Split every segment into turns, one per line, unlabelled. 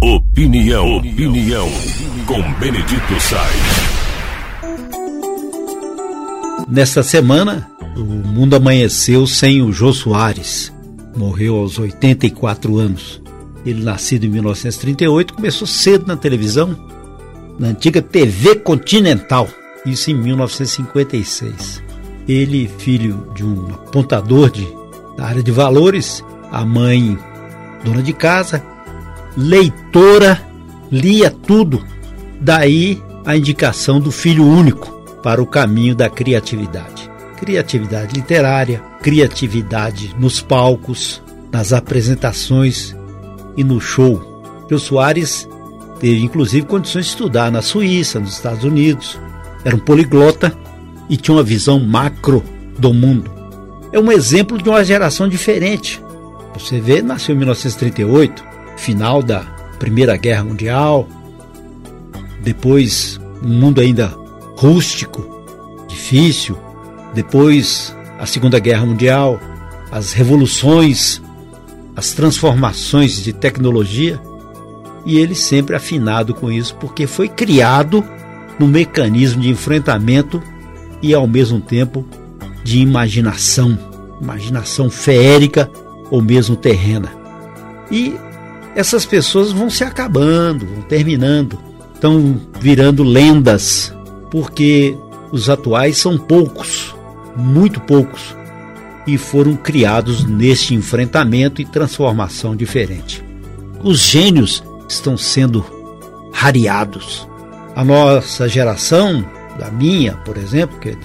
Opinião, opinião, com Benedito Sainz.
Nesta semana, o mundo amanheceu sem o Jô Soares. Morreu aos 84 anos. Ele, nascido em 1938, começou cedo na televisão, na antiga TV Continental, isso em 1956. Ele, filho de um apontador de, da área de valores, a mãe, dona de casa, leitora, lia tudo. Daí a indicação do filho único para o caminho da criatividade. Criatividade literária, criatividade nos palcos, nas apresentações e no show. Jô Soares teve inclusive condições de estudar na Suíça, nos Estados Unidos. Era um poliglota e tinha uma visão macro do mundo. É um exemplo de uma geração diferente. Você vê, nasceu em 1938, final da Primeira Guerra Mundial, depois um mundo ainda rústico, difícil, depois a Segunda Guerra Mundial, as revoluções, as transformações de tecnologia, e ele sempre afinado com isso, porque foi criado no mecanismo de enfrentamento e ao mesmo tempo de imaginação, imaginação feérica ou mesmo terrena. E essas pessoas vão se acabando, vão terminando, estão virando lendas, porque os atuais são poucos, muito poucos, e foram criados neste enfrentamento e transformação diferente. Os gênios estão sendo rareados. A nossa geração, da minha, por exemplo, que é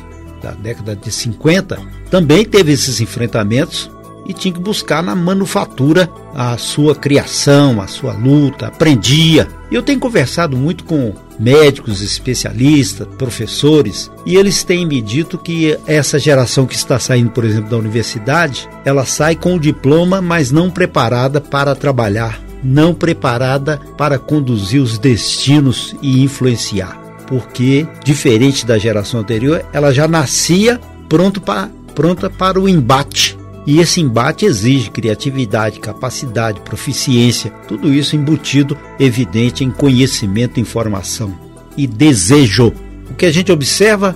da década de 50, também teve esses enfrentamentos e tinha que buscar na manufatura a sua criação, a sua luta, aprendia. Eu tenho conversado muito com médicos, especialistas, professores, e eles têm me dito que essa geração que está saindo, por exemplo, da universidade, ela sai com o diploma, mas não preparada para trabalhar, não preparada para conduzir os destinos e influenciar. Porque, diferente da geração anterior, ela já nascia pronto para, pronta para o embate e esse embate exige criatividade, capacidade, proficiência, tudo isso embutido, evidente, em conhecimento, informação e desejo. O que a gente observa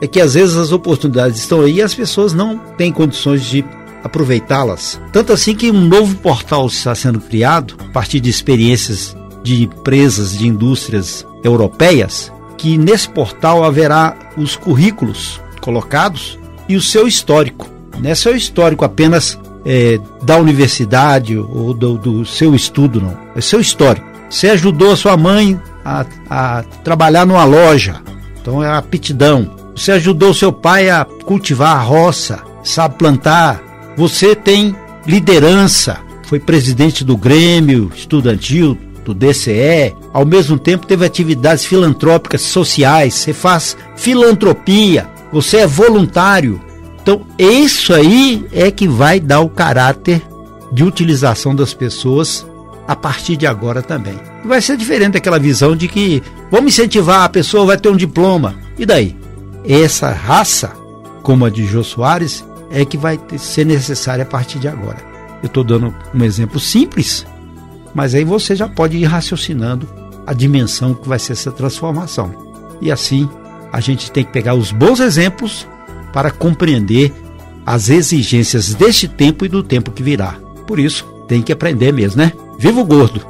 é que às vezes as oportunidades estão aí e as pessoas não têm condições de aproveitá-las. Tanto assim que um novo portal está sendo criado a partir de experiências de empresas, de indústrias europeias, que nesse portal haverá os currículos colocados e o seu histórico. Não é seu histórico apenas é, da universidade ou do, do, seu estudo, não. É seu histórico. Você ajudou a sua mãe a, a trabalhar numa loja, então é aptidão. Você ajudou seu pai a cultivar a roça, sabe plantar. Você tem liderança, foi presidente do Grêmio Estudantil, do DCE, ao mesmo tempo teve atividades filantrópicas sociais, você faz filantropia, você é voluntário, então, isso aí é que vai dar o caráter de utilização das pessoas a partir de agora também. Vai ser diferente daquela visão de que vamos incentivar, a pessoa vai ter um diploma. E daí? Essa raça, como a de Jô Soares, é que vai ser necessária a partir de agora. Eu estou dando um exemplo simples, mas aí você já pode ir raciocinando a dimensão que vai ser essa transformação. E assim, a gente tem que pegar os bons exemplos para compreender as exigências deste tempo e do tempo que virá. Por isso, tem que aprender mesmo, né? Viva o gordo!